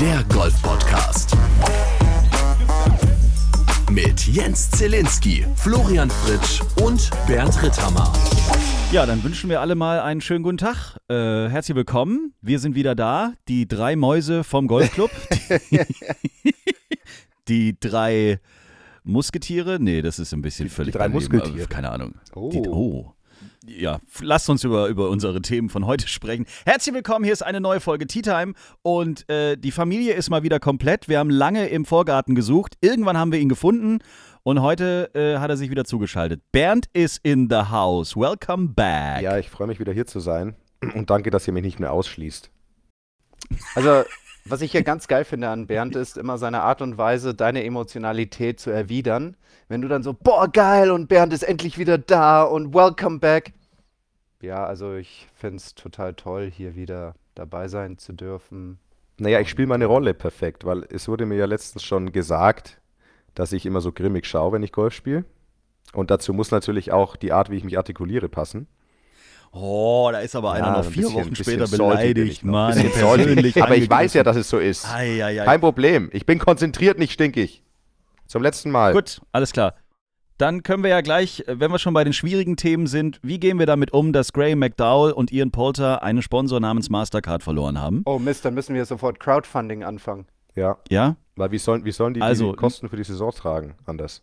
der Golf-Podcast. Mit Jens Zielinski, Florian Fritsch und Bernd Ritthammer. Ja, dann wünschen wir alle mal einen schönen guten Tag. Äh, herzlich willkommen. Wir sind wieder da, die drei Mäuse vom Golfclub. die drei Musketiere? Nee, das ist ein bisschen völlig die drei daneben. Musketiere. Keine Ahnung. Oh. Die, oh. Ja, lasst uns über, über unsere Themen von heute sprechen. Herzlich willkommen, hier ist eine neue Folge Tea Time und äh, die Familie ist mal wieder komplett. Wir haben lange im Vorgarten gesucht, irgendwann haben wir ihn gefunden und heute äh, hat er sich wieder zugeschaltet. Bernd ist in the house. Welcome back. Ja, ich freue mich wieder hier zu sein und danke, dass ihr mich nicht mehr ausschließt. Also, was ich hier ganz geil finde an Bernd ist immer seine Art und Weise, deine Emotionalität zu erwidern. Wenn du dann so, boah, geil, und Bernd ist endlich wieder da und welcome back. Ja, also ich finde es total toll, hier wieder dabei sein zu dürfen. Naja, ich spiele meine Rolle perfekt, weil es wurde mir ja letztens schon gesagt, dass ich immer so grimmig schaue, wenn ich Golf spiele. Und dazu muss natürlich auch die Art, wie ich mich artikuliere, passen. Oh, da ist aber einer Ja, noch ein vier bisschen- Wochen später beleidigt. Mann. Salty. persönlich Aber ich weiß ja, dass es so ist. Ei, ei, ei. Kein Problem. Ich bin konzentriert, nicht stinkig. Zum letzten Mal. Gut, alles klar. Dann können wir ja gleich, wenn wir schon bei den schwierigen Themen sind, wie gehen wir damit um, dass Graham McDowell und Ian Poulter einen Sponsor namens Mastercard verloren haben? Oh Mist, dann müssen wir sofort Crowdfunding anfangen. Ja, Ja? weil wie sollen, wie sollen die Also- die Kosten für die Saison tragen anders?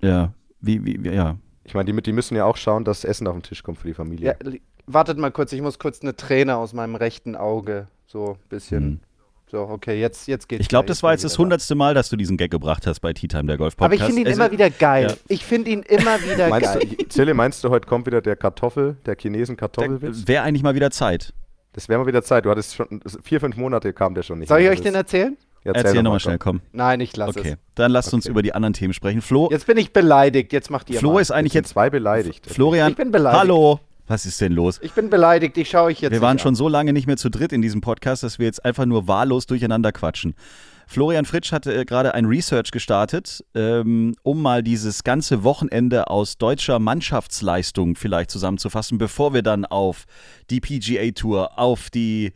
Ja. Wie, wie, wie ja. Ich meine, die, die müssen ja auch schauen, dass Essen auf den Tisch kommt für die Familie. Ja, wartet mal kurz, ich muss kurz eine Träne aus meinem rechten Auge. So ein bisschen. Hm. So, okay, jetzt, jetzt geht's. Ich glaube, das war jetzt das hundertste Mal, dass du diesen Gag gebracht hast bei Tea Time, der Golf Aber ich finde ihn Also, immer wieder geil. ja. Ich finde ihn immer wieder Meinst geil. du, Zille, meinst du, heute kommt wieder der Kartoffel, der Chinesen Kartoffelwitz? Wäre eigentlich mal wieder Zeit. Das wäre mal wieder Zeit. Du hattest schon vier, fünf Monate kam der schon nicht. Soll ich euch den erzählen? Erzähl Erzähl nochmal mal, schnell, komm. Nein, ich lasse Okay, es. dann lasst uns Okay. über die anderen Themen sprechen. Flo, Jetzt bin ich beleidigt. Jetzt macht ihr Flo mal. ist eigentlich Jetzt zwei beleidigt. Florian, Ich bin beleidigt. hallo. Was ist denn los? Ich bin beleidigt. Ich schaue euch jetzt. Wir waren nicht schon an. so lange nicht mehr zu dritt in diesem Podcast, dass wir jetzt einfach nur wahllos durcheinander quatschen. Florian Fritsch hatte äh, gerade ein Research gestartet, ähm, um mal dieses ganze Wochenende aus deutscher Mannschaftsleistung vielleicht zusammenzufassen, bevor wir dann auf die PGA Tour, auf die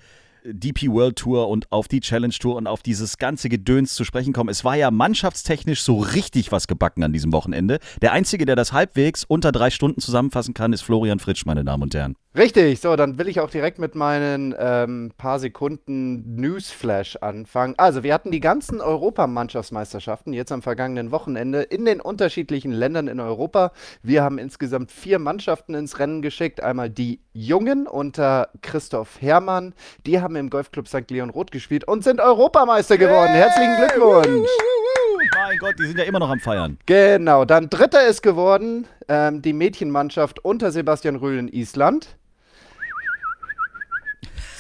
DP World Tour und auf die Challenge Tour und auf dieses ganze Gedöns zu sprechen kommen. Es war ja mannschaftstechnisch so richtig was gebacken an diesem Wochenende. Der Einzige, der das halbwegs unter drei Stunden zusammenfassen kann, ist Florian Fritsch, meine Damen und Herren. Richtig. So, dann will ich auch direkt mit meinen ähm, paar Sekunden Newsflash anfangen. Also, wir hatten die ganzen Europamannschaftsmeisterschaften jetzt am vergangenen Wochenende in den unterschiedlichen Ländern in Europa. Wir haben insgesamt vier Mannschaften ins Rennen geschickt. Einmal die Jungen unter Christoph Herrmann. Die haben im Golfclub St. Leon Roth gespielt und sind Europameister geworden. Herzlichen Glückwunsch. Mein Gott, die sind ja immer noch am Feiern. Genau, dann dritter ist geworden ähm, die Mädchenmannschaft unter Sebastian Rühl in Island.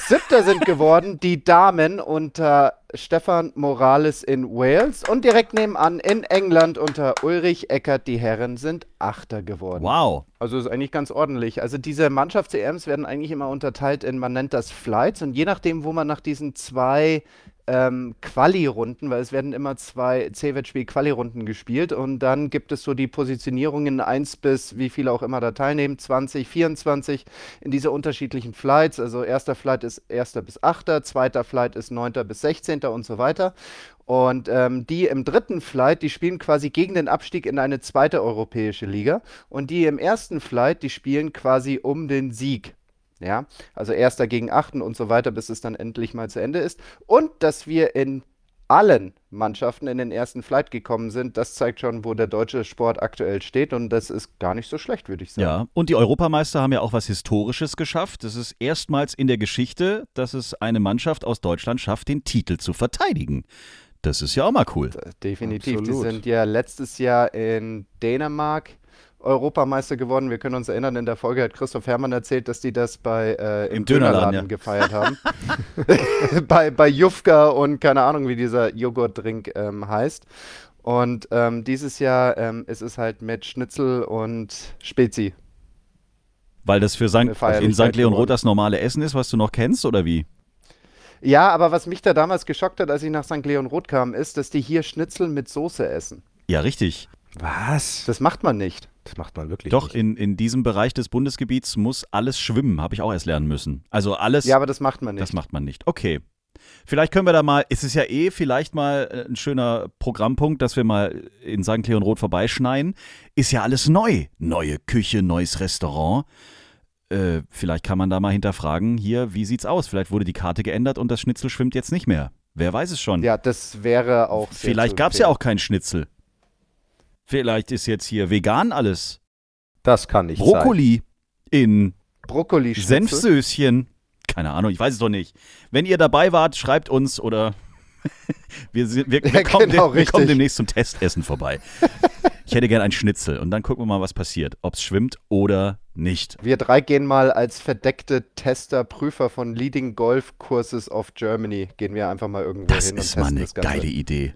Siebter sind geworden die Damen unter Stefan Morales in Wales. Und direkt nebenan in England unter Ulrich Eckert die Herren sind Achter geworden. Wow. Also ist eigentlich ganz ordentlich. Also diese Mannschafts-EMs werden eigentlich immer unterteilt in, man nennt das Flights und je nachdem, wo man nach diesen zwei ähm, Quali-Runden, weil es werden immer zwei C-Wettspiel-Quali-Runden gespielt und dann gibt es so die Positionierungen 1 bis wie viele auch immer da teilnehmen, 20, 24 in diese unterschiedlichen Flights. Also erster Flight ist 1. bis 8., zweiter Flight ist 9. bis 16. und so weiter. Und ähm, die im dritten Flight, die spielen quasi gegen den Abstieg in eine zweite europäische Liga. Und die im ersten Flight, die spielen quasi um den Sieg. Ja, also erster gegen achten und so weiter, bis es dann endlich mal zu Ende ist. Und dass wir in allen Mannschaften in den ersten Flight gekommen sind, das zeigt schon, wo der deutsche Sport aktuell steht. Und das ist gar nicht so schlecht, würde ich sagen. Ja, und die Europameister haben ja auch was Historisches geschafft. Es ist erstmals in der Geschichte, dass es eine Mannschaft aus Deutschland schafft, den Titel zu verteidigen. Das ist ja auch mal cool. Definitiv. Absolut. Die sind ja letztes Jahr in Dänemark Europameister geworden. Wir können uns erinnern, in der Folge hat Christoph Herrmann erzählt, dass die das bei äh, im, Im Dönerladen, ja. gefeiert haben. bei, bei Jufka und keine Ahnung, wie dieser Joghurtdrink ähm, heißt. Und ähm, dieses Jahr ähm, ist es halt mit Schnitzel und Spezi. Weil das für Feierlichkeit in St. Leon. Roth das normale Essen ist, was du noch kennst, oder wie? Ja, aber was mich da damals geschockt hat, als ich nach St. Leon Roth kam, ist, dass die hier Schnitzel mit Soße essen. Ja, richtig. Was? Das macht man nicht. Das macht man wirklich Doch, nicht. in, in diesem Bereich des Bundesgebiets muss alles schwimmen, habe ich auch erst lernen müssen. Also alles, Ja, aber das macht man nicht. das macht man nicht. Okay. Vielleicht können wir da mal, es ist ja eh vielleicht mal äh, ein schöner Programmpunkt, dass wir mal in St. Leon Roth vorbeischneien. Ist ja alles neu. Neue Küche, neues Restaurant. Äh, vielleicht kann man da mal hinterfragen, hier, wie sieht's aus? Vielleicht wurde die Karte geändert und das Schnitzel schwimmt jetzt nicht mehr. Wer weiß es schon. Ja, das wäre auch. sehr vielleicht gab es ja auch kein Schnitzel. Vielleicht ist jetzt hier vegan alles. Das kann nicht sein. Brokkoli in Brokkoli Senfsöschen. Keine Ahnung, ich weiß es doch nicht. Wenn ihr dabei wart, schreibt uns oder wir, sind, wir, wir, Ja, kommen, genau, dem, wir kommen demnächst zum Testessen vorbei. Ich hätte gern ein Schnitzel und dann gucken wir mal, was passiert. Ob es schwimmt oder nicht. Wir drei gehen mal als verdeckte Tester, Prüfer von Leading Golf Courses of Germany. Gehen wir einfach mal irgendwo Das hin und ist mal testen eine das Ganze. geile Idee.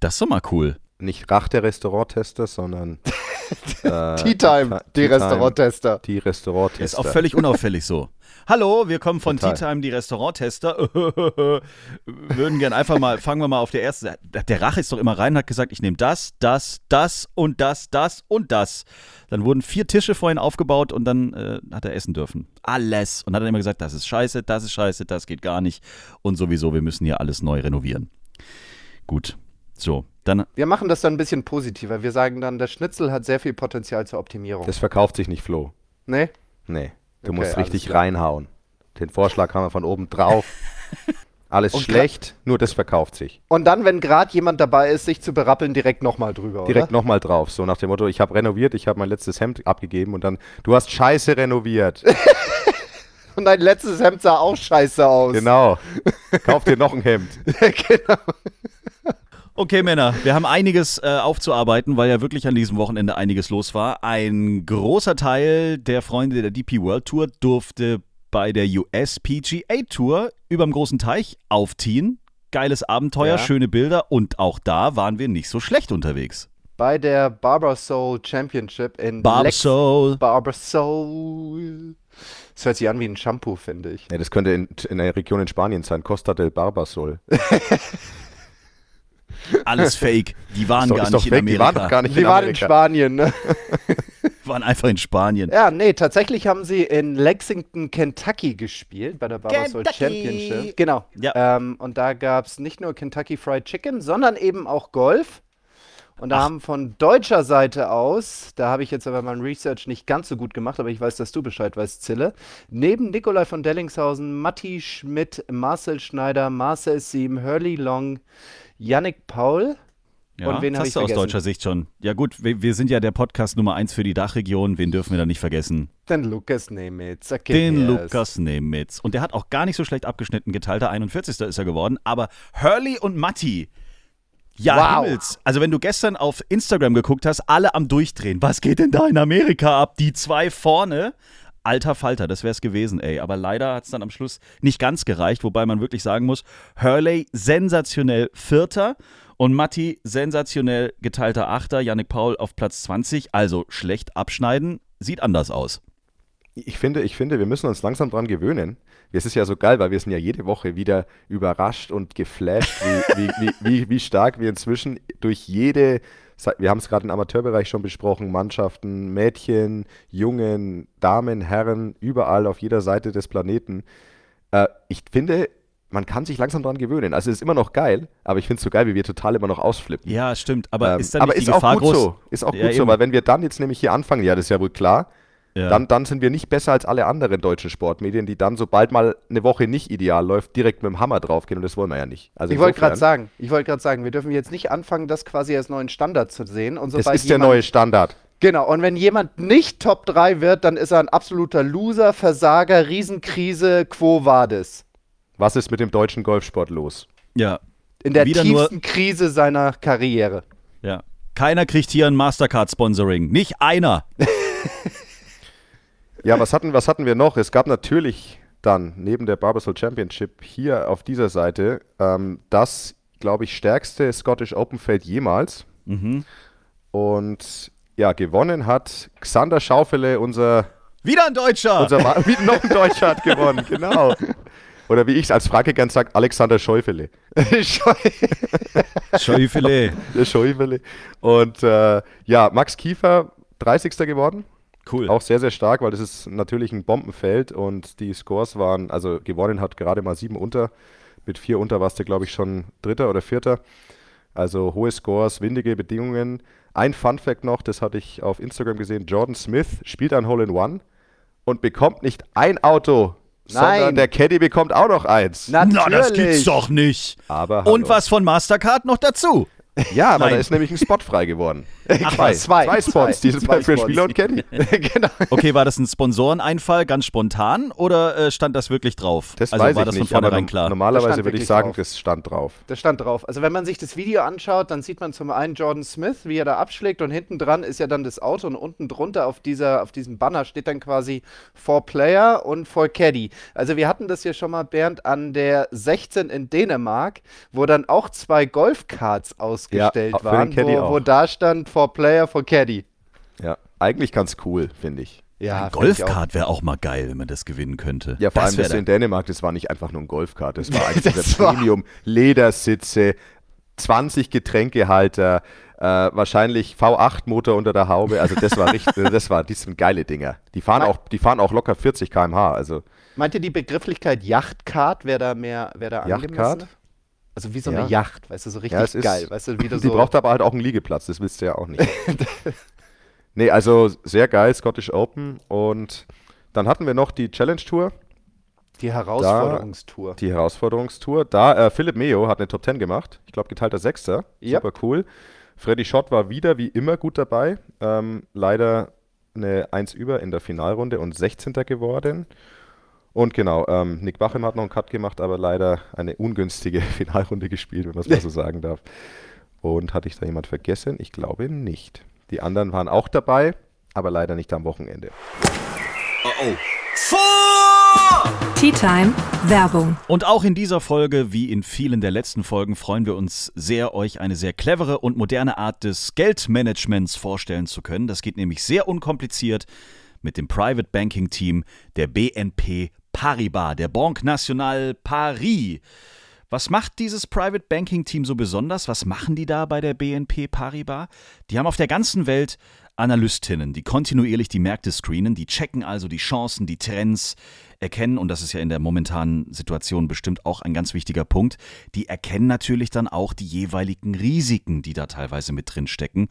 Das ist doch mal cool. Nicht Rach der Restauranttester, sondern äh, Tea Time, die Tea Time, Restauranttester. Die Restauranttester. Ist auch völlig unauffällig so. Hallo, wir kommen von Tea Total. Time, die Restauranttester. Würden gern einfach mal, fangen wir mal auf der ersten. Der Rache ist doch immer rein hat gesagt, ich nehme das, das, das und das, das und das. Dann wurden vier Tische vorhin aufgebaut und dann äh, hat er essen dürfen. Alles. Und hat dann immer gesagt, das ist scheiße, das ist scheiße, das geht gar nicht. Und sowieso, wir müssen hier alles neu renovieren. Gut. So, dann Wir machen das dann ein bisschen positiver. Wir sagen dann, der Schnitzel hat sehr viel Potenzial zur Optimierung. Das verkauft sich nicht, Flo. nee? Nee. Du Okay, musst richtig klar. reinhauen. Den Vorschlag haben wir von oben drauf. Alles Und schlecht, nur das verkauft sich. Und dann, wenn gerade jemand dabei ist, sich zu berappeln, direkt nochmal drüber, Direkt nochmal drauf. So nach dem Motto, ich habe renoviert, ich habe mein letztes Hemd abgegeben und dann, du hast scheiße renoviert. Und dein letztes Hemd sah auch scheiße aus. genau. Kauf dir noch ein Hemd. genau. Okay, Männer, wir haben einiges äh, aufzuarbeiten, weil ja wirklich an diesem Wochenende einiges los war. Ein großer Teil der Freunde der DP World Tour durfte bei der US PGA Tour überm großen Teich aufziehen. Geiles Abenteuer, Ja. schöne Bilder und auch da waren wir nicht so schlecht unterwegs. Bei der Barber Soul Championship in Barber Soul. Barber Soul. Das hört sich an wie ein Shampoo, finde ich. Ja, das könnte in, in einer Region in Spanien sein. Costa del Barbasol. Alles fake. Die waren doch, gar nicht fake, in die Amerika. waren doch gar nicht Die in waren in. Spanien, ne? waren einfach in Spanien. Ja, nee, tatsächlich haben sie in Lexington, Kentucky gespielt bei der Kentucky. Championship. Genau. Ja. Ähm, und da gab es nicht nur Kentucky Fried Chicken, sondern eben auch Golf. Und da haben von deutscher Seite aus, da habe ich jetzt aber mein Research nicht ganz so gut gemacht, aber ich weiß, dass du Bescheid weißt, Zille, neben Nikolai von Dellingshausen, Matti Schmidt, Marcel Schneider, Marcel Siem, Hurley Long, Yannick Paul, Ja, Und wen hast du aus deutscher Sicht schon. Ja gut, wir, wir sind ja der Podcast Nummer eins für die Dachregion. Wen dürfen wir da nicht vergessen? den Lukas Nemitz. Okay, Den yes. Lukas Nemitz. Und der hat auch gar nicht so schlecht abgeschnitten. Geteilter 41. ist er geworden. Aber Hurley und Matti. Ja, Wow. Himmels. Also, wenn du gestern auf Instagram geguckt hast, alle am Durchdrehen. Was geht denn da in Amerika ab? Die zwei vorne. Alter Falter, das wäre es gewesen, ey. Aber leider hat es dann am Schluss nicht ganz gereicht, wobei man wirklich sagen muss, Hurley sensationell Vierter und Matti sensationell geteilter Achter, Yannick Paul auf Platz 20. Also schlecht abschneiden, sieht anders aus. Ich finde, ich finde, wir müssen uns langsam dran gewöhnen. Es ist ja so geil, weil wir sind ja jede Woche wieder überrascht und geflasht, wie, wie, wie, wie, wie stark wir inzwischen durch jede, wir haben es gerade im Amateurbereich schon besprochen, Mannschaften, Mädchen, Jungen, Damen, Herren, überall auf jeder Seite des Planeten. Äh, ich finde, man kann sich langsam dran gewöhnen. Also es ist immer noch geil, aber ich finde es so geil, wie wir total immer noch ausflippen. Ja, stimmt. Aber Ähm, ist dann aber ist die auch Gefahr gut groß? so. Ist auch Ja, gut so, eben. weil wenn wir dann jetzt nämlich hier anfangen, ja, das ist ja wohl klar, Ja. dann, dann sind wir nicht besser als alle anderen deutschen Sportmedien, die dann, sobald mal eine Woche nicht ideal läuft, direkt mit dem Hammer draufgehen und das wollen wir ja nicht. Also Ich wollte gerade sagen, ich wollte gerade sagen, wir dürfen jetzt nicht anfangen, das quasi als neuen Standard zu sehen. Und Das ist der neue Standard. Genau, und wenn jemand nicht Top 3 wird, dann ist er ein absoluter Loser, Versager, Riesenkrise, Quo Vadis. Was ist mit dem deutschen Golfsport los? ja, In der Wieder nur- tiefsten Krise seiner Karriere. ja. Keiner kriegt hier ein Mastercard-Sponsoring. Nicht einer. Ja, was hatten, was hatten wir noch? Es gab natürlich dann neben der Barbasol Championship hier auf dieser Seite ähm, das, glaube ich, stärkste Scottish Open Feld jemals. Mhm. Und ja, gewonnen hat Xander Schaufele, unser, Wieder ein Deutscher. unser Ma- wie noch ein Deutscher hat gewonnen, genau. Oder wie ich es als Frage gern sage, Alexander Schäufele. Schäufele. Schäufele. Und äh, ja, Max Kiefer, 30. geworden. Cool. Auch sehr, sehr stark, weil das ist natürlich ein Bombenfeld und die Scores waren, also gewonnen hat gerade mal sieben unter Mit vier unter warst du, glaube ich, schon Dritter oder Vierter. Also hohe Scores, windige Bedingungen. Ein Fun Fact noch, das hatte ich auf Instagram gesehen. Jordan Smith spielt ein Hole in One und bekommt nicht ein Auto, Nein. sondern der Caddy bekommt auch noch eins. Natürlich. Na, das gibt's doch nicht. Aber Und was von Mastercard noch dazu? Ja, aber da ist nämlich ein Spot frei geworden. Ach, zwei. was? Zwei. Zwei Spots, Zwei. die sind Zwei für. Spieler und Caddy. genau. Okay, war das ein Sponsoreneinfall ganz spontan oder äh, stand das wirklich drauf? Das also weiß war ich das nicht, von vornherein klar? Normalerweise würde ich sagen, drauf. das stand drauf. Das stand drauf. Also wenn man sich das Video anschaut, dann sieht man zum einen Jordan Smith, wie er da abschlägt und hinten dran ist ja dann das Auto und unten drunter auf, dieser, auf diesem Banner steht dann quasi For Player und For Caddy. Also wir hatten das ja schon mal, Bernd, an der 16 in Dänemark, wo dann auch zwei Golfkarts ausgestellt den waren, Caddy wo, wo da stand For Player, For Caddy. Ja, eigentlich ganz cool, finde ich. Ja, Ein. Golfkart wäre auch mal geil, wenn man das gewinnen könnte. Ja, vor das allem das in Dänemark, das war nicht einfach nur ein Golfkart, das war eins Das war- Premium Ledersitze, 20 Getränkehalter, äh, wahrscheinlich V8-Motor unter der Haube. Also das war richtig, das war, die sind geile Dinger. Die fahren auch, die fahren auch locker 40 km/h. Also Meint ihr die Begrifflichkeit Yachtkart wäre da mehr, wäre da Yachtkart? angemessen? Also wie so eine Ja. Yacht, weißt du, so richtig Ja, es ist- geil, weißt du, wie du die so braucht aber halt auch einen Liegeplatz, das willst du ja auch nicht. nee, also sehr geil, Scottish Open. Und dann hatten wir noch die Challenge Tour. die Herausforderungstour. Die Herausforderungstour. Da, äh, Philipp Meo hat eine Top 10 gemacht. Ich glaube, geteilter Sechster. Yep. Super cool. Freddy Schott war wieder wie immer gut dabei. Ähm, leider eine 1 über in der Finalrunde und 16. geworden. Und genau, ähm, Nick Bachem hat noch einen Cut gemacht, aber leider eine ungünstige Finalrunde gespielt, wenn man es mal so sagen darf. Und hatte ich da jemand vergessen? Ich glaube nicht. Die anderen waren auch dabei, aber leider nicht am Wochenende. Tea Time Werbung. Und auch in dieser Folge, wie in vielen der letzten Folgen, freuen wir uns sehr, euch eine sehr clevere und moderne Art des Geldmanagements vorstellen zu können. Das geht nämlich sehr unkompliziert mit dem Private Banking Team der BNP Paribas, der Banque Nationale Paris. Was macht dieses Private Banking Team so besonders? Was machen die da bei der BNP Paribas? Die haben auf der ganzen Welt Analystinnen, die kontinuierlich die Märkte screenen, die checken also die Chancen, die Trends, erkennen, und das ist ja in der momentanen Situation bestimmt auch ein ganz wichtiger Punkt, die erkennen natürlich dann auch die jeweiligen Risiken, die da teilweise mit drin stecken.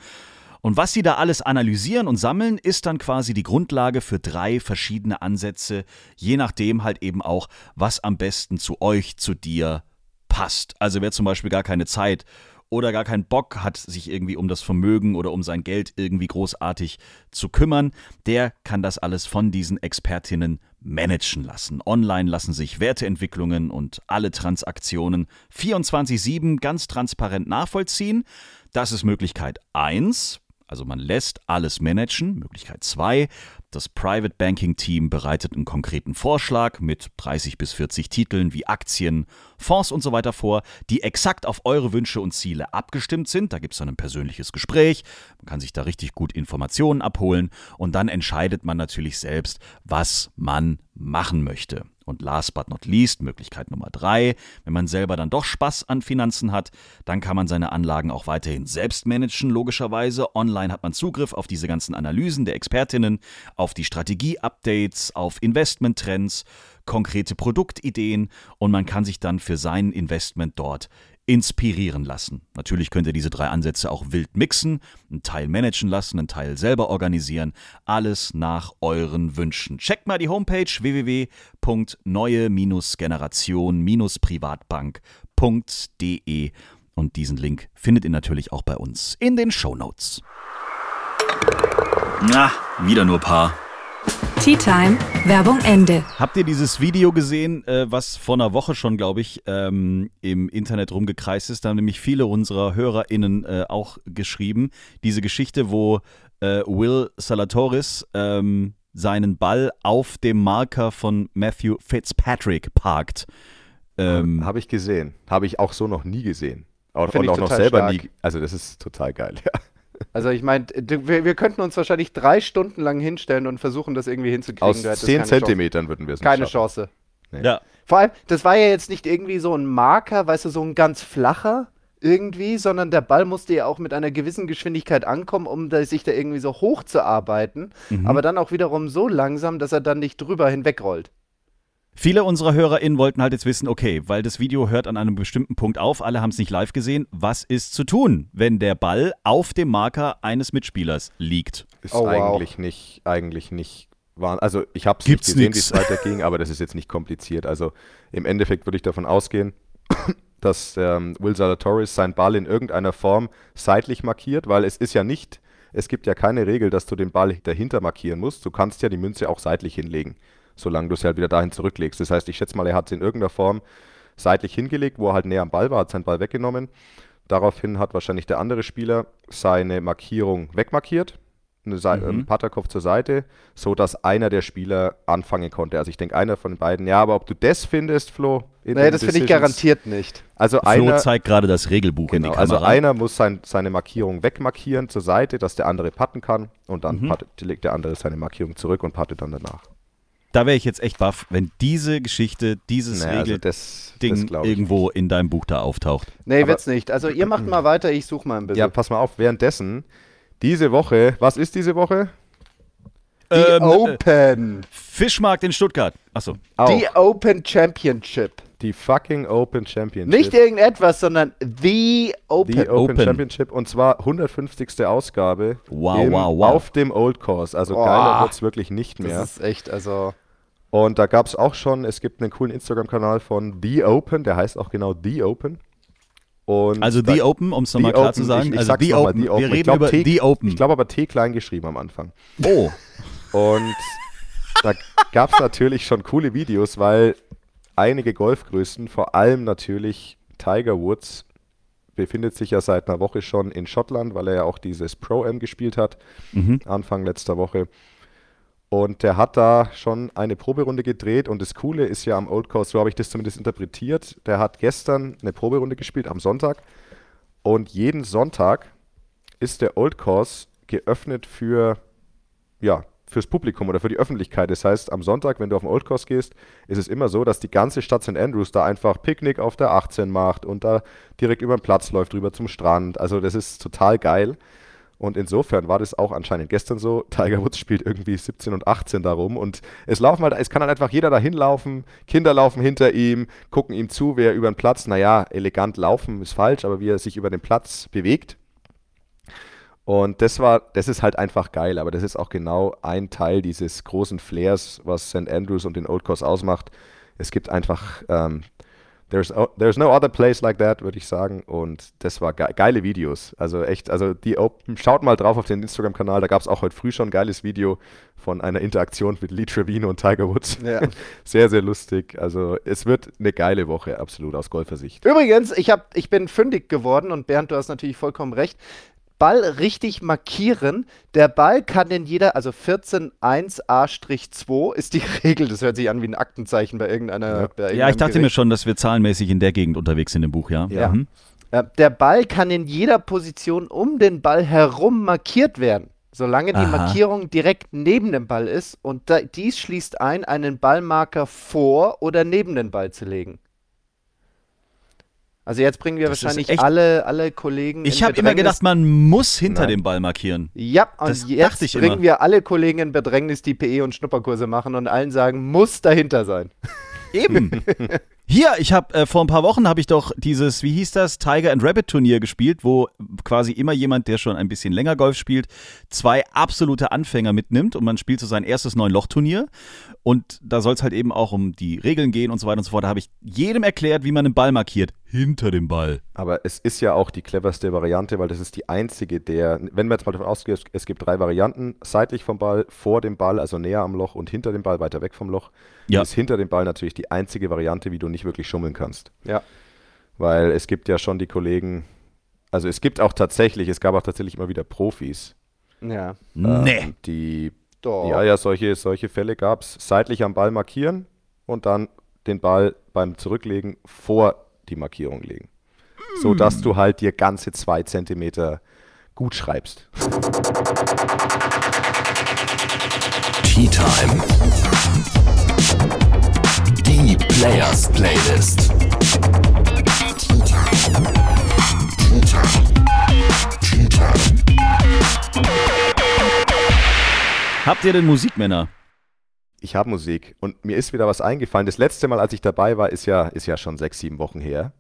Und was sie da alles analysieren und sammeln, ist dann quasi die Grundlage für drei verschiedene Ansätze, je nachdem halt eben auch, was am besten zu euch, zu dir passt. Also wer zum Beispiel gar keine Zeit oder gar keinen Bock hat, sich irgendwie um das Vermögen oder um sein Geld irgendwie großartig zu kümmern, der kann das alles von diesen Expertinnen managen lassen. Online lassen sich Werteentwicklungen und alle Transaktionen 24/7 ganz transparent nachvollziehen. Das ist Möglichkeit 1. Also man lässt alles managen. Möglichkeit 2. Das Private Banking Team bereitet einen konkreten Vorschlag mit 30 bis 40 Titeln wie Aktien, Fonds und so weiter vor, die exakt auf eure Wünsche und Ziele abgestimmt sind. Da gibt es dann ein persönliches Gespräch. Man kann sich da richtig gut Informationen abholen und dann entscheidet man natürlich selbst, was man machen möchte. Und last but not least, Möglichkeit Nummer drei, wenn man selber dann doch Spaß an Finanzen hat, dann kann man seine Anlagen auch weiterhin selbst managen, logischerweise. Online hat man Zugriff auf diese ganzen Analysen der Expertinnen, auf die Strategie-Updates, auf Investmenttrends, konkrete Produktideen und man kann sich dann für sein Investment dort inspirieren lassen. Natürlich könnt ihr diese drei Ansätze auch wild mixen, einen Teil managen lassen, einen Teil selber organisieren, alles nach euren Wünschen. Checkt mal die Homepage www.neue-generation-privatbank.de und diesen Link findet ihr natürlich auch bei uns in den Shownotes. Na, wieder nur Paar. Tea Time Werbung Ende. Habt ihr dieses Video gesehen, äh, was vor einer Woche schon, glaube ich, ähm, im Internet rumgekreist ist? Da haben nämlich viele unserer HörerInnen äh, auch geschrieben. Diese Geschichte, wo äh, Will Salatoris ähm, seinen Ball auf dem Marker von Matthew Fitzpatrick parkt. Ähm, Habe ich gesehen. Habe ich auch so noch nie gesehen. Auch, und auch noch selber stark. nie. Also das ist total geil. Ja. Also ich meine, wir, wir könnten uns wahrscheinlich drei Stunden lang hinstellen und versuchen, das irgendwie hinzukriegen. Aus 10 keine Chance. Zentimetern würden wir es nicht Keine schaffen. Chance. ja. Vor allem, das war ja jetzt nicht irgendwie so ein Marker, weißt du, so ein ganz flacher irgendwie, sondern der Ball musste ja auch mit einer gewissen Geschwindigkeit ankommen, um da, sich da irgendwie so hoch zu arbeiten, Mhm. aber dann auch wiederum so langsam, dass er dann nicht drüber hinwegrollt. Viele unserer HörerInnen wollten halt jetzt wissen, okay, weil das Video hört an einem bestimmten Punkt auf, alle haben es nicht live gesehen, was ist zu tun, wenn der Ball auf dem Marker eines Mitspielers liegt? Ist Oh, wow. eigentlich nicht, eigentlich nicht wahr. Also ich habe es nicht gesehen, wie es weiterging, aber das ist jetzt nicht kompliziert. Also im Endeffekt würde ich davon ausgehen, dass ähm, Will Zalatoris seinen Ball in irgendeiner Form seitlich markiert, weil es ist ja nicht, es gibt ja keine Regel, dass du den Ball dahinter markieren musst. Du kannst ja die Münze auch seitlich hinlegen, solange du sie halt wieder dahin zurücklegst. Das heißt, ich schätze mal, er hat es in irgendeiner Form seitlich hingelegt, wo er halt näher am Ball war, hat seinen Ball weggenommen. Daraufhin hat wahrscheinlich der andere Spieler seine Markierung wegmarkiert, eine Sei Mhm. ähm, Patterkopf zur Seite, so dass einer der Spieler anfangen konnte. Also ich denke, einer von den beiden. Ja, aber ob du das findest, Flo? in Nee, das finde ich garantiert nicht. Also Flo einer, zeigt gerade das Regelbuch genau, in die also Kamera. einer muss sein, seine Markierung wegmarkieren zur Seite, dass der andere patten kann und dann Mhm. pattet, legt der andere seine Markierung zurück und pattet dann danach. Da wäre ich jetzt echt baff, wenn diese Geschichte, dieses Naja, also Regelding das, das glaube ich. irgendwo in deinem Buch da auftaucht. Nee, Aber- wird's nicht. Also ihr macht mal weiter, ich suche mal ein bisschen. Ja, pass mal auf, währenddessen, diese Woche, was ist diese Woche? Die Ähm, äh, Open. Fischmarkt in Stuttgart. Achso. Auch Die Open Championship. die fucking Open Championship. Nicht irgendetwas, sondern The Open. Die Open, Open. Championship und zwar 150. Ausgabe Wow, im, wow, wow. auf dem Old Course. Also Boah. geiler wird es wirklich nicht mehr. das ist echt, also. Und da gab es auch schon, es gibt einen coolen Instagram-Kanal von The Open, der heißt auch genau The Open. Und Also da- The Open, um es nochmal klar Open, zu sagen. Ich, ich also sag's The mal, Open. The Open. Wir Ich reden glaub, über T, The Open. Ich glaube aber T klein geschrieben am Anfang. oh, Und da gab es natürlich schon coole Videos, weil einige Golfgrößen, vor allem natürlich Tiger Woods, befindet sich ja seit einer Woche schon in Schottland, weil er ja auch dieses Pro-Am gespielt hat, Mhm. Anfang letzter Woche. Und der hat da schon eine Proberunde gedreht und das Coole ist ja am Old Course, so habe ich das zumindest interpretiert, der hat gestern eine Proberunde gespielt am Sonntag und jeden Sonntag ist der Old Course geöffnet für, ja, fürs Publikum oder für die Öffentlichkeit. Das heißt, am Sonntag, wenn du auf den Old Course gehst, ist es immer so, dass die ganze Stadt St. Andrews da einfach Picknick auf der 18 macht und da direkt über den Platz läuft, rüber zum Strand. Also das ist total geil. Und insofern war das auch anscheinend gestern so. Tiger Woods spielt irgendwie 17 und 18 darum und es laufen halt, es kann halt einfach jeder dahin laufen. Kinder laufen hinter ihm, gucken ihm zu, wer über den Platz, naja, elegant laufen ist falsch, aber wie er sich über den Platz bewegt. Und das war, das ist halt einfach geil, aber das ist auch genau ein Teil dieses großen Flairs, was St. Andrews und den Old Course ausmacht. Es gibt einfach, ähm, there's, there's no other place like that, würde ich sagen. Und das war ge geile Videos. Also echt, also die Open, schaut mal drauf auf den Instagram-Kanal, da gab es auch heute früh schon ein geiles Video von einer Interaktion mit Lee Trevino und Tiger Woods. Ja. Sehr, sehr lustig. Also es wird eine geile Woche, absolut, aus Golfersicht. Übrigens, ich, hab, ich bin fündig geworden und Bernd, du hast natürlich vollkommen recht. Ball richtig markieren. Der Ball kann in jeder, also 14.1a-2 ist die Regel. Das hört sich an wie ein Aktenzeichen bei irgendeiner. Ja. Bei ja, ich dachte mir Gericht. schon, dass wir zahlenmäßig in der Gegend unterwegs sind im Buch, ja. Ja. Mhm. Äh, der Ball kann in jeder Position um den Ball herum markiert werden, solange die Aha. Markierung direkt neben dem Ball ist. Und dies schließt ein, einen Ballmarker vor oder neben den Ball zu legen. Also jetzt bringen wir Das wahrscheinlich alle, alle Kollegen. Ich habe immer gedacht, man muss hinter Nein. dem Ball markieren. Ja, und Das jetzt bringen immer. wir alle Kollegen in Bedrängnis, die PE und Schnupperkurse machen und allen sagen, muss dahinter sein. Eben. Hier, ich habe äh, vor ein paar Wochen habe ich doch dieses, wie hieß das, Tiger and Rabbit Turnier gespielt, wo quasi immer jemand, der schon ein bisschen länger Golf spielt, zwei absolute Anfänger mitnimmt und man spielt so sein erstes Neun-Loch-Turnier. Und da soll es halt eben auch um die Regeln gehen und so weiter und so fort. Da habe ich jedem erklärt, wie man einen Ball markiert. Hinter dem Ball. Aber es ist ja auch die cleverste Variante, weil das ist die einzige der, wenn man jetzt mal davon ausgeht, es gibt drei Varianten, seitlich vom Ball, vor dem Ball, also näher am Loch und hinter dem Ball, weiter weg vom Loch, Ja. ist hinter dem Ball natürlich die einzige Variante, wie du nicht wirklich schummeln kannst. Ja. Weil es gibt ja schon die Kollegen, also es gibt auch tatsächlich, es gab auch tatsächlich immer wieder Profis, Ja. Nee. ähm, die, Doch. ja, ja, solche, solche Fälle gab es, seitlich am Ball markieren und dann den Ball beim Zurücklegen vor die Markierung legen. So dass du halt dir ganze zwei Zentimeter gut schreibst. Tea Time. Die Players Playlist. Habt ihr denn Musikmänner? ich habe Musik und mir ist wieder was eingefallen. Das letzte Mal, als ich dabei war, ist ja, ist ja schon sechs, sieben Wochen her.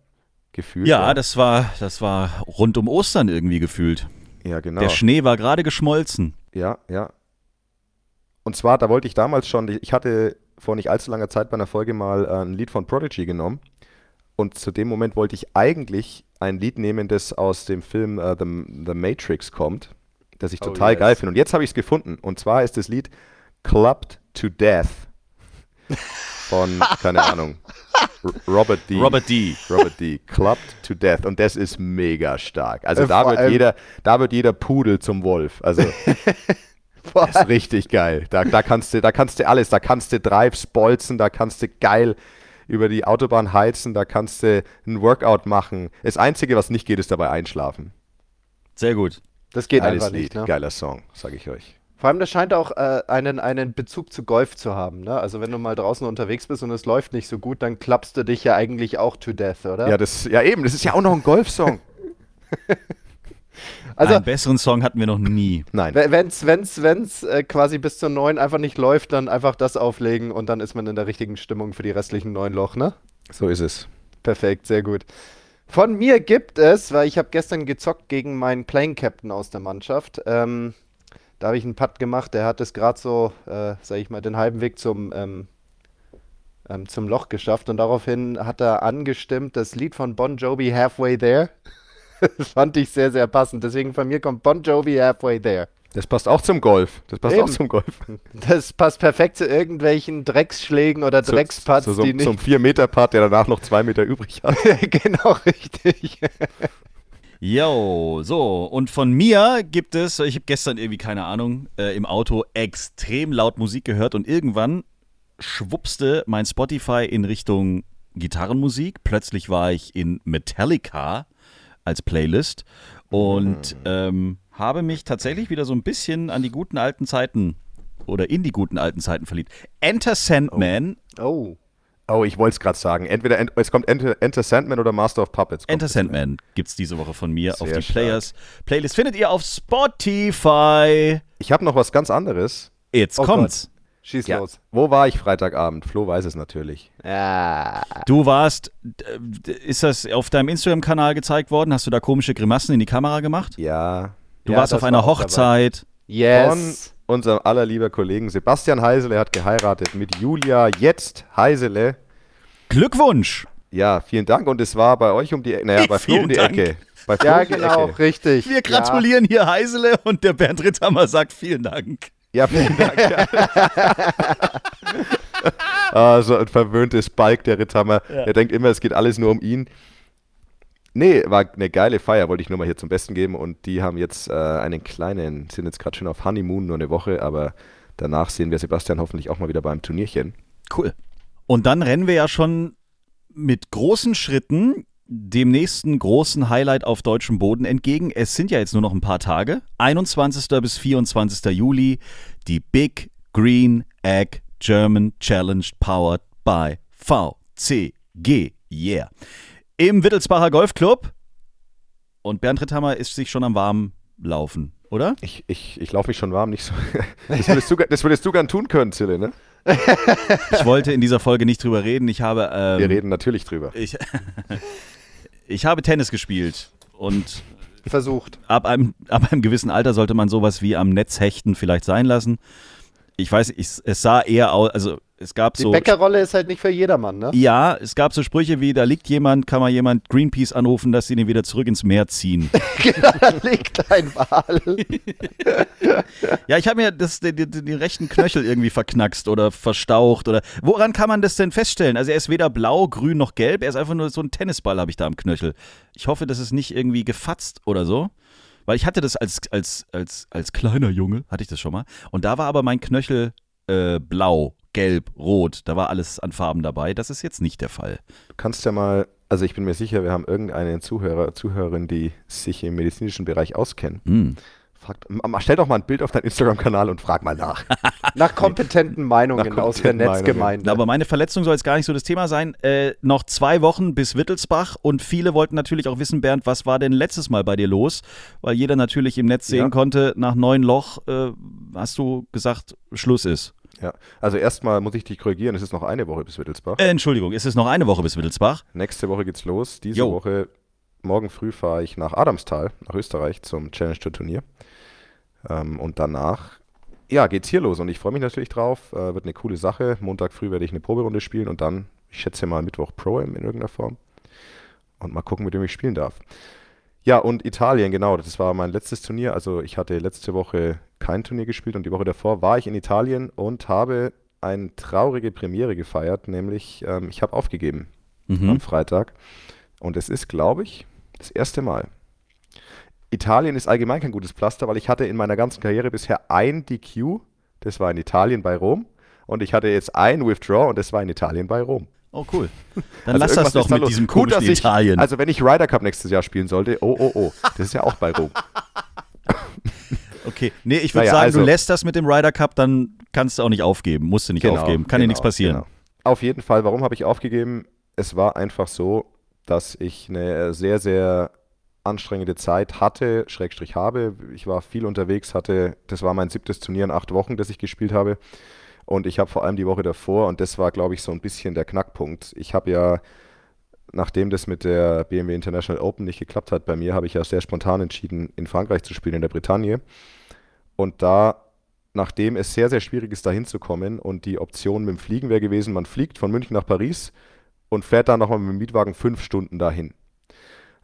Gefühlt. Ja, das war, das war rund um Ostern irgendwie gefühlt. ja genau. Der Schnee war gerade geschmolzen. Ja, ja. Und zwar, da wollte ich damals schon, ich hatte vor nicht allzu langer Zeit bei einer Folge mal äh, ein Lied von Prodigy genommen. Und zu dem Moment wollte ich eigentlich ein Lied nehmen, das aus dem Film äh, The, The Matrix kommt, das ich Oh, total yes. geil finde. Und jetzt habe ich es gefunden. Und zwar ist das Lied Clubbed to Death von, keine Ahnung, Robert D. Robert D. Robert D. Clubbed to Death. Und das ist mega stark. Also Äh, da wird, jeder, da wird jeder Pudel zum Wolf. Also Vor das ist richtig geil. Da, da, kannst du, da kannst du alles. Da kannst du Drives bolzen, da kannst du geil über die Autobahn heizen, da kannst du ein Workout machen. Das Einzige, was nicht geht, ist dabei einschlafen. Sehr gut. Das geht Geiles einfach Lied, nicht. Ne? geiler Song, sage ich euch. Vor allem, das scheint auch äh, einen, einen Bezug zu Golf zu haben. Ne? Also wenn du mal draußen unterwegs bist und es läuft nicht so gut, dann klappst du dich ja eigentlich auch to death, oder? Ja, das, ja eben, das ist ja auch noch ein Golfsong. also Einen besseren Song hatten wir noch nie. Nein. wenn es wenn's, wenn's, äh, quasi bis zur neun einfach nicht läuft, dann einfach das auflegen und dann ist man in der richtigen Stimmung für die restlichen neun Loch, ne? So ist es. Perfekt, sehr gut. Von mir gibt es, weil ich habe gestern gezockt gegen meinen Playing Captain aus der Mannschaft. Ähm, da habe ich einen Putt gemacht, der hat es gerade so, äh, sage ich mal, den halben Weg zum, ähm, ähm, zum Loch geschafft und daraufhin hat er angestimmt das Lied von Bon Jovi Halfway There. Das fand ich sehr, sehr passend. Deswegen von mir kommt Bon Jovi Halfway There. Das passt auch zum Golf. Das passt Eben. auch zum Golf. Das passt perfekt zu irgendwelchen Drecksschlägen oder Zu- Drecksputts, zu so, die zum, nicht. zum 4-Meter-Part, der danach noch zwei Meter übrig hat. genau, richtig. Yo, so. Und von mir gibt es, ich habe gestern irgendwie, keine Ahnung, äh, im Auto extrem laut Musik gehört und irgendwann schwupste mein Spotify in Richtung Gitarrenmusik. Plötzlich war ich in Metallica als Playlist und ähm, habe mich tatsächlich wieder so ein bisschen an die guten alten Zeiten oder in die guten alten Zeiten verliebt. Enter Sandman. Oh. Oh, ich wollte es gerade sagen. Entweder Ent- es kommt Enter, Enter Sandman oder Master of Puppets. Enter. Sandman gibt es diese Woche von mir auf Sehr die stark. Players. Playlist findet ihr auf Spotify. Ich habe noch was ganz anderes. Jetzt Oh kommt's. Schieß Ja. los. Wo war ich Freitagabend? Flo weiß es natürlich. Ja. Du warst, äh, ist das auf deinem Instagram-Kanal gezeigt worden? Hast du da komische Grimassen in die Kamera gemacht? Ja. Du Ja, warst auf einer war. Hochzeit. Yes. Von unserem allerlieber Kollegen Sebastian Heisele hat geheiratet mit Julia jetzt Heisele. Glückwunsch! Ja, vielen Dank. Und es war bei euch um die Ecke. Naja, bei Flo um die Dank. Ecke. Bei Flo Ja, um genau, Ecke. richtig. Wir gratulieren hier Heisele und der Bernd Ritthammer sagt vielen Dank. Ja, vielen Dank. ah, so ein verwöhntes Balk, der Ritthammer. Er denkt immer, es geht alles nur um ihn. Nee, war eine geile Feier, wollte ich nur mal hier zum Besten geben. Und die haben jetzt äh, einen kleinen, sind jetzt gerade schon auf Honeymoon, nur eine Woche, aber danach sehen wir Sebastian hoffentlich auch mal wieder beim Turnierchen. Cool. Und dann rennen wir ja schon mit großen Schritten dem nächsten großen Highlight auf deutschem Boden entgegen. Es sind ja jetzt nur noch ein paar Tage. 21. bis 24. Juli, die Big Green Egg German Challenge powered by VCG. Yeah. Im Wittelsbacher Golfclub. Und Bernd Ritthammer ist sich schon am warmen Laufen, oder? Ich, ich, ich laufe mich schon warm, nicht so. Das würdest, du, das würdest du gern tun können, Zille, ne? Ich wollte in dieser Folge nicht drüber reden. Ich habe. Ähm, Wir reden natürlich drüber. Ich, ich habe Tennis gespielt und Versucht. ab einem, ab einem gewissen Alter sollte man sowas wie am Netz hechten vielleicht sein lassen. Ich weiß, ich, es sah eher aus, also es gab Die so. Bäckerrolle ist halt nicht für jedermann, ne? Ja, es gab so Sprüche wie, da liegt jemand, kann mal jemand Greenpeace anrufen, dass sie den wieder zurück ins Meer ziehen. da liegt ein Wal. ja, ich habe mir das, den, den, den rechten Knöchel irgendwie verknackst oder verstaucht oder. Woran kann man das denn feststellen? Also er ist weder blau, grün noch gelb, er ist einfach nur so ein Tennisball, habe ich da am Knöchel. Ich hoffe, das ist nicht irgendwie gefatzt oder so. Weil ich hatte das als, als, als, als kleiner Junge, hatte ich das schon mal. Und da war aber mein Knöchel äh, blau, gelb, rot. Da war alles an Farben dabei. Das ist jetzt nicht der Fall. Du kannst ja mal, also ich bin mir sicher, wir haben irgendeinen Zuhörer, Zuhörerin, die sich im medizinischen Bereich auskennen. Hm. Frag, m- m- stell doch mal ein Bild auf deinen Instagram-Kanal und frag mal nach. Nach kompetenten Meinungen Nach aus der. Netzgemeinde. Aber meine Verletzung soll jetzt gar nicht so das Thema sein. Äh, noch zwei Wochen bis Wittelsbach und viele wollten natürlich auch wissen, Bernd, was war denn letztes Mal bei dir los? Weil jeder natürlich im Netz sehen Ja. konnte, nach neun Loch äh, hast du gesagt, Schluss ist. Ja, also erstmal muss ich dich korrigieren, es ist noch eine Woche bis Wittelsbach. Äh, Entschuldigung, ist es noch eine Woche bis Wittelsbach? Nächste Woche geht's los. Diese Jo. Woche, morgen früh fahre ich nach Adamstal, nach Österreich zum Challenge Tour Turnier. Ähm, und danach, ja, geht's hier los und ich freue mich natürlich drauf. Äh, wird eine coole Sache. Montag früh werde ich eine Proberunde spielen und dann, ich schätze mal, Mittwoch Pro in irgendeiner Form. Und mal gucken, mit dem ich spielen darf. Ja, und Italien, genau, das war mein letztes Turnier. Also ich hatte letzte Woche kein Turnier gespielt und die Woche davor war ich in Italien und habe eine traurige Premiere gefeiert, nämlich ähm, ich habe aufgegeben am Mhm. Freitag. Und es ist, glaube ich, das erste Mal. Italien ist allgemein kein gutes Pflaster, weil ich hatte in meiner ganzen Karriere bisher ein DQ, das war in Italien bei Rom. Und ich hatte jetzt ein Withdraw und das war in Italien bei Rom. Oh, cool. Dann Also lass das doch mit los. diesem Gut, komischen dass ich- Italien. Also wenn ich Ryder Cup nächstes Jahr spielen sollte, oh, oh, oh, das ist ja auch bei Rom. okay. Nee, ich würde Naja, sagen, also- du lässt das mit dem Ryder Cup, dann kannst du auch nicht aufgeben. Musst du nicht aufgeben. Kann dir nichts passieren. genau. Auf jeden Fall, warum habe ich aufgegeben? Es war einfach so, dass ich eine sehr, sehr anstrengende Zeit hatte, Schrägstrich habe. Ich war viel unterwegs, hatte, das war mein siebtes Turnier in acht Wochen, das ich gespielt habe. Und ich habe vor allem die Woche davor, und das war, glaube ich, so ein bisschen der Knackpunkt. Ich habe ja, nachdem das mit der BMW International Open nicht geklappt hat bei mir, habe ich ja sehr spontan entschieden, in Frankreich zu spielen, in der Bretagne. Und da nachdem es sehr, sehr schwierig ist, da hinzukommen und die Option mit dem Fliegen wäre gewesen, man fliegt von München nach Paris und fährt dann nochmal mit dem Mietwagen fünf Stunden dahin.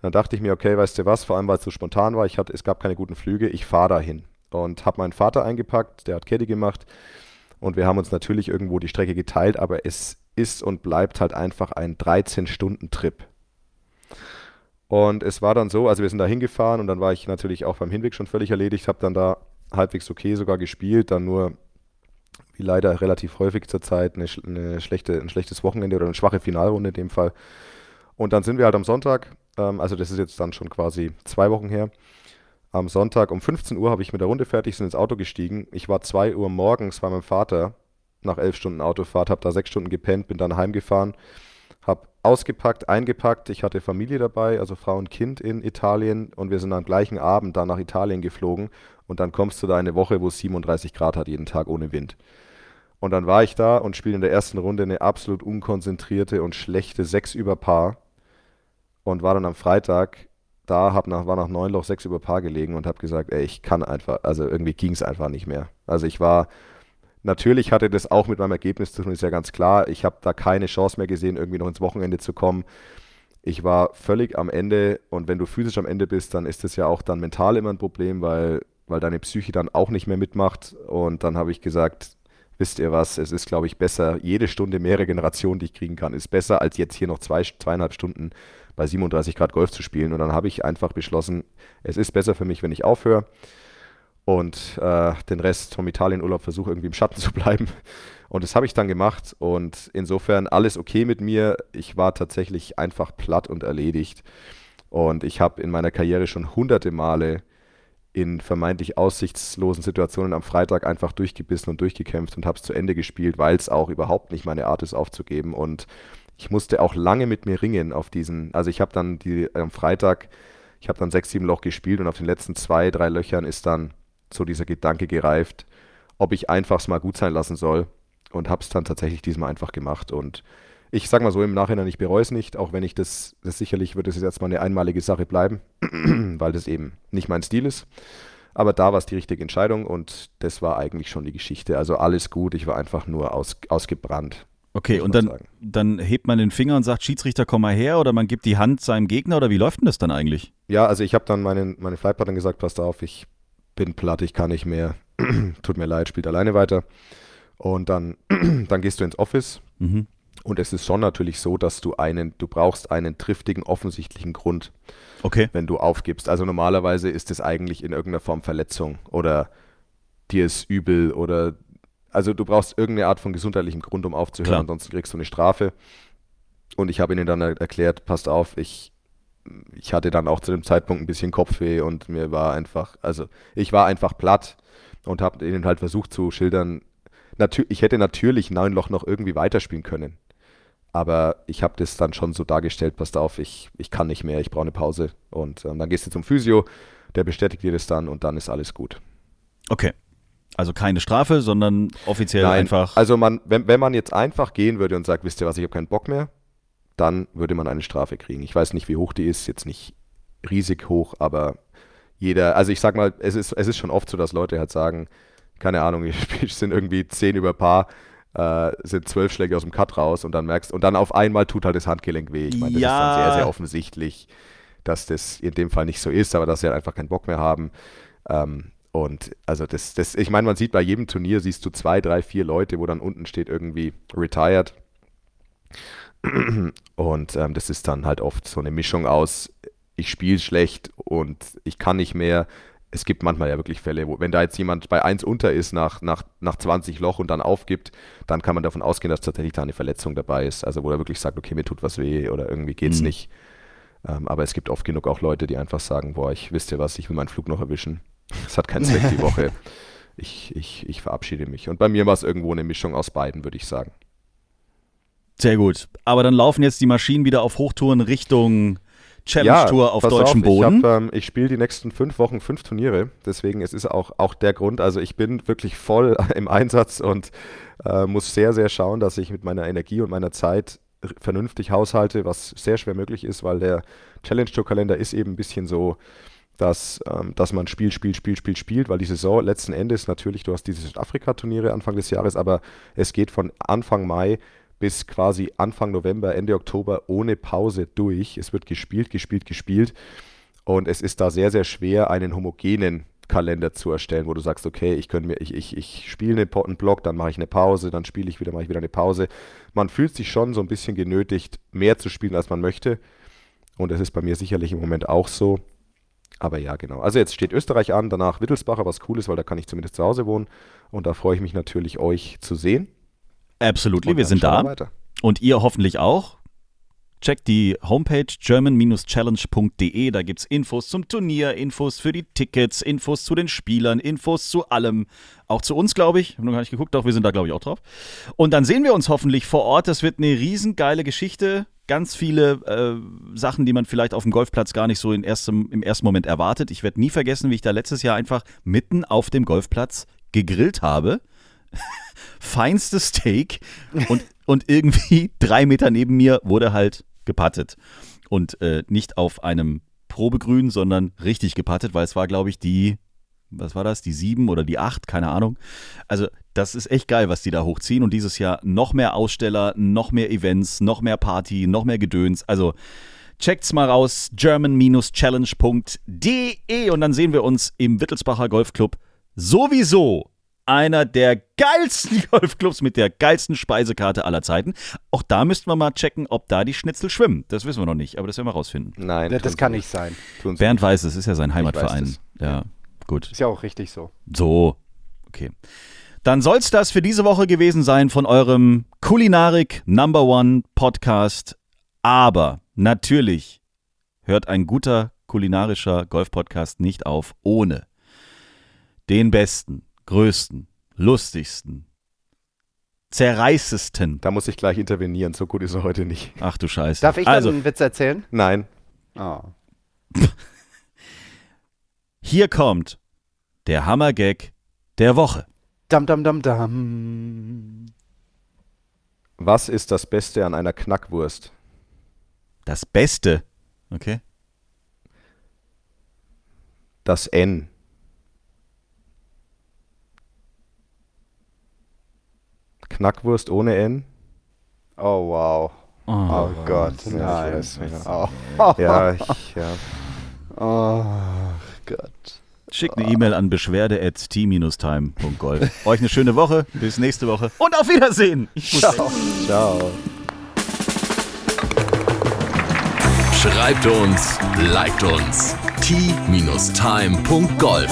Dann dachte ich mir, okay, weißt du was, vor allem weil es so spontan war, ich hatte, es gab keine guten Flüge, ich fahre dahin. Und habe meinen Vater eingepackt, der hat Caddy gemacht und wir haben uns natürlich irgendwo die Strecke geteilt, aber es ist und bleibt halt einfach ein 13-Stunden-Trip. Und es war dann so, also wir sind da hingefahren und dann war ich natürlich auch beim Hinweg schon völlig erledigt, habe dann da halbwegs okay sogar gespielt, dann nur, wie leider relativ häufig zurzeit, eine, eine schlechte, ein schlechtes Wochenende oder eine schwache Finalrunde in dem Fall. Und dann sind wir halt am Sonntag, ähm, also das ist jetzt dann schon quasi zwei Wochen her, am Sonntag um 15 Uhr habe ich mit der Runde fertig, sind ins Auto gestiegen. Ich war 2 Uhr morgens bei meinem Vater nach elf Stunden Autofahrt, habe da sechs Stunden gepennt, bin dann heimgefahren, habe ausgepackt, eingepackt. Ich hatte Familie dabei, also Frau und Kind in Italien und wir sind am gleichen Abend dann nach Italien geflogen und dann kommst du da eine Woche, wo es 37 Grad hat, jeden Tag ohne Wind. Und dann war ich da und spiele in der ersten Runde eine absolut unkonzentrierte und schlechte 6 über Paar und war dann am Freitag da, hab nach, war nach neun Loch 6 über Paar gelegen und habe gesagt, ey, ich kann einfach, also irgendwie ging es einfach nicht mehr. Also ich war, natürlich hatte das auch mit meinem Ergebnis zu tun, ist ja ganz klar. Ich habe da keine Chance mehr gesehen, irgendwie noch ins Wochenende zu kommen. Ich war völlig am Ende und wenn du physisch am Ende bist, dann ist das ja auch dann mental immer ein Problem, weil, weil deine Psyche dann auch nicht mehr mitmacht. Und dann habe ich gesagt, wisst ihr was, es ist, glaube ich, besser, jede Stunde mehr Regeneration, die ich kriegen kann, ist besser, als jetzt hier noch zwei, zweieinhalb Stunden bei 37 Grad Golf zu spielen. Und dann habe ich einfach beschlossen, es ist besser für mich, wenn ich aufhöre und äh, den Rest vom Italienurlaub versuche irgendwie im Schatten zu bleiben. Und das habe ich dann gemacht und insofern alles okay mit mir. Ich war tatsächlich einfach platt und erledigt. Und ich habe in meiner Karriere schon hunderte Male in vermeintlich aussichtslosen Situationen am Freitag einfach durchgebissen und durchgekämpft und habe es zu Ende gespielt, weil es auch überhaupt nicht meine Art ist aufzugeben. Und ich musste auch lange mit mir ringen auf diesen, also ich habe dann die am Freitag, ich habe dann sechs, sieben Loch gespielt und auf den letzten zwei, drei Löchern ist dann so dieser Gedanke gereift, ob ich einfach es mal gut sein lassen soll und habe es dann tatsächlich diesmal einfach gemacht und ich sage mal so im Nachhinein, ich bereue es nicht, auch wenn ich das, das sicherlich wird es jetzt mal eine einmalige Sache bleiben, weil das eben nicht mein Stil ist. Aber da war es die richtige Entscheidung und das war eigentlich schon die Geschichte. Also alles gut, ich war einfach nur aus, ausgebrannt. Okay, und dann, sagen. dann hebt man den Finger und sagt, Schiedsrichter, komm mal her, oder man gibt die Hand seinem Gegner, oder wie läuft denn das dann eigentlich? Ja, also ich habe dann meinen, meine Flightpartnern gesagt, passt auf, ich bin platt, ich kann nicht mehr, tut mir leid, spielt alleine weiter. Und dann, dann gehst du ins Office Mhm. Und es ist schon natürlich so, dass du einen, du brauchst einen triftigen, offensichtlichen Grund, Okay. wenn du aufgibst. Also normalerweise ist es eigentlich in irgendeiner Form Verletzung oder dir ist übel oder also du brauchst irgendeine Art von gesundheitlichem Grund, um aufzuhören, Klar. ansonsten kriegst du eine Strafe. Und ich habe ihnen dann er- erklärt, passt auf, ich, ich hatte dann auch zu dem Zeitpunkt ein bisschen Kopfweh und mir war einfach, also ich war einfach platt und habe ihnen halt versucht zu schildern, ich hätte natürlich neun Loch noch irgendwie weiterspielen können. Aber ich habe das dann schon so dargestellt, passt auf, ich, ich kann nicht mehr, ich brauche eine Pause. Und ähm, dann gehst du zum Physio, der bestätigt dir das dann und dann ist alles gut. Okay. Also keine Strafe, sondern offiziell Nein, einfach. also man, wenn, wenn man jetzt einfach gehen würde und sagt, wisst ihr was, ich habe keinen Bock mehr, dann würde man eine Strafe kriegen. Ich weiß nicht, wie hoch die ist, jetzt nicht riesig hoch, aber jeder, also ich sag mal, es ist, es ist schon oft so, dass Leute halt sagen, keine Ahnung, wir sind irgendwie zehn über Paar, äh, sind zwölf Schläge aus dem Cut raus und dann merkst, und dann auf einmal tut halt das Handgelenk weh. Ich meine, das Ja. ist dann sehr, sehr offensichtlich, dass das in dem Fall nicht so ist, aber dass sie halt einfach keinen Bock mehr haben. Ähm, und also das, das, ich meine, man sieht bei jedem Turnier, siehst du zwei, drei, vier Leute, wo dann unten steht irgendwie retired. Und ähm, das ist dann halt oft so eine Mischung aus, ich spiele schlecht und ich kann nicht mehr. Es gibt manchmal ja wirklich Fälle, wo, wenn da jetzt jemand bei 1 unter ist nach, nach, nach 20 Loch und dann aufgibt, dann kann man davon ausgehen, dass tatsächlich da eine Verletzung dabei ist. Also wo er wirklich sagt, okay, mir tut was weh oder irgendwie geht's Mhm. nicht. Ähm, aber es gibt oft genug auch Leute, die einfach sagen, boah, ich wisst ihr was, ich will meinen Flug noch erwischen. Es hat keinen Zweck die Woche. Ich, ich, ich verabschiede mich. Und bei mir war es irgendwo eine Mischung aus beiden, würde ich sagen. Sehr gut. Aber dann laufen jetzt die Maschinen wieder auf Hochtouren Richtung Challenge Tour auf pass deutschem auf, Boden. Ich, ähm, ich spiele die nächsten fünf Wochen fünf Turniere, deswegen es ist auch, auch der Grund. Also ich bin wirklich voll im Einsatz und äh, muss sehr, sehr schauen, dass ich mit meiner Energie und meiner Zeit vernünftig haushalte, was sehr schwer möglich ist, weil der Challenge Tour Kalender ist eben ein bisschen so, dass, ähm, dass man spielt, spielt, spielt, spielt, spielt, weil die Saison letzten Endes natürlich, du hast diese Südafrika-Turniere Anfang des Jahres, aber es geht von Anfang Mai bis quasi Anfang November, Ende Oktober ohne Pause durch. Es wird gespielt, gespielt, gespielt und es ist da sehr, sehr schwer, einen homogenen Kalender zu erstellen, wo du sagst, okay, ich ich, ich, ich spiele einen Block, dann mache ich eine Pause, dann spiele ich wieder, mache ich wieder eine Pause. Man fühlt sich schon so ein bisschen genötigt, mehr zu spielen, als man möchte. Und das ist bei mir sicherlich im Moment auch so. Aber ja, genau. Also jetzt steht Österreich an, danach Wittelsbacher, was cool ist, weil da kann ich zumindest zu Hause wohnen. Und da freue ich mich natürlich, euch zu sehen. Absolutely, wir sind da. weiter. Und ihr hoffentlich auch. Checkt die Homepage german-challenge.de. Da gibt es Infos zum Turnier, Infos für die Tickets, Infos zu den Spielern, Infos zu allem. Auch zu uns, glaube ich. Ich habe noch gar nicht geguckt, doch wir sind da, glaube ich, auch drauf. Und dann sehen wir uns hoffentlich vor Ort. Das wird eine riesengeile Geschichte. Ganz viele äh, Sachen, die man vielleicht auf dem Golfplatz gar nicht so in erstem, im ersten Moment erwartet. Ich werde nie vergessen, wie ich da letztes Jahr einfach mitten auf dem Golfplatz gegrillt habe. Feinstes Steak und, und irgendwie drei Meter neben mir wurde halt gepattet. Und äh, nicht auf einem Probegrün, sondern richtig gepattet, weil es war, glaube ich, die, was war das, die sieben oder die acht, keine Ahnung. Also, das ist echt geil, was die da hochziehen. Und dieses Jahr noch mehr Aussteller, noch mehr Events, noch mehr Party, noch mehr Gedöns. Also, checkt's mal raus, german-challenge.de und dann sehen wir uns im Wittelsbacher Golfclub. Sowieso einer der geilsten Golfclubs mit der geilsten Speisekarte aller Zeiten. Auch da müssten wir mal checken, ob da die Schnitzel schwimmen. Das wissen wir noch nicht, aber das werden wir rausfinden. Nein, das sie kann nicht sein. Bernd weiß es, ist ja sein Heimatverein. das. Ja, gut. Ist ja auch richtig so. So, okay. Dann soll's das für diese Woche gewesen sein von eurem Kulinarik Number One Podcast. Aber natürlich hört ein guter kulinarischer Golf-Podcast nicht auf ohne den besten, größten, lustigsten, zerreißesten. Da muss ich gleich intervenieren, so gut ist er heute nicht. Ach du Scheiße. Darf ich dann also, einen Witz erzählen? Nein, Oh. hier kommt der Hammergag der Woche. Dam, dam, dam, dam. was ist das Beste an einer Knackwurst? Das Beste. Okay. Das N. Knackwurst ohne N? Oh, wow. Oh. Oh Gott, Ja, ich nein. weiß, ja. Oh, Ja, ich, ja. oh Gott. Schickt eine E-Mail an beschwerde.t-time.golf. Euch eine schöne Woche. Bis nächste Woche. Und auf Wiedersehen. Ich muss weg. Ciao. Schreibt uns, liked uns. t-time.golf